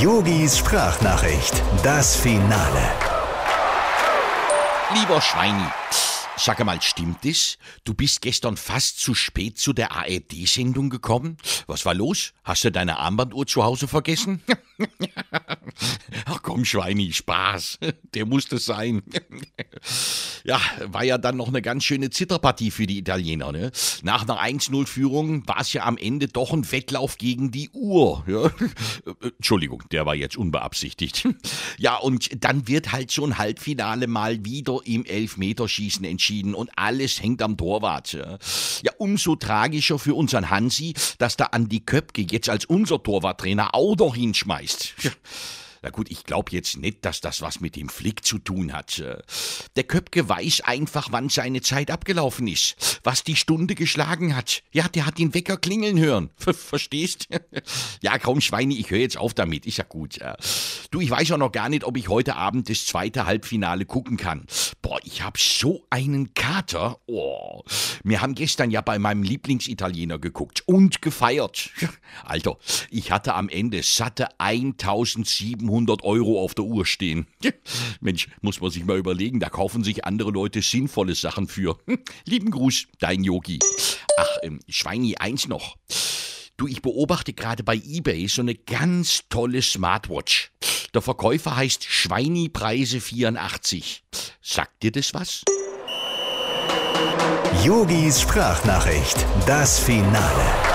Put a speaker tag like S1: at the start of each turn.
S1: Yogis Sprachnachricht, das Finale.
S2: Lieber Schweini, sag mal, stimmt es? Du bist gestern fast zu spät zu der ARD-Sendung gekommen? Was war los? Hast du deine Armbanduhr zu Hause vergessen? Ach komm, Schweini, Spaß. Der musste sein. Ja, war ja dann noch eine ganz schöne Zitterpartie für die Italiener. Ne? Nach einer 1-0-Führung war es ja am Ende doch ein Wettlauf gegen die Uhr. Ja? Entschuldigung, der war jetzt unbeabsichtigt. Ja, und dann wird halt so ein Halbfinale mal wieder im Elfmeterschießen entschieden und alles hängt am Torwart. Ja, ja umso tragischer für unseren Hansi, dass der Andi Köpke jetzt als unser Torwarttrainer auch noch hinschmeißt. Na gut, ich glaube jetzt nicht, dass das was mit dem Flick zu tun hat. Äh, der Köpke weiß einfach, wann seine Zeit abgelaufen ist, was die Stunde geschlagen hat. Ja, der hat den Wecker klingeln hören. Verstehst? Ja, komm, Schweine, ich höre jetzt auf damit. Ist ja gut. Du, ich weiß auch noch gar nicht, ob ich heute Abend das zweite Halbfinale gucken kann. Boah, ich hab so einen Kater. Oh. Wir haben gestern ja bei meinem Lieblingsitaliener geguckt und gefeiert. Alter, ich hatte am Ende satte 1700 700 Euro auf der Uhr stehen. Mensch, muss man sich mal überlegen, da kaufen sich andere Leute sinnvolle Sachen für. Lieben Gruß, dein Yogi. Ach, ähm, Schweini, eins noch. Du, ich beobachte gerade bei eBay so eine ganz tolle Smartwatch. Der Verkäufer heißt Schweini Preise 84. Sagt dir das was?
S1: Yogis Sprachnachricht, das Finale.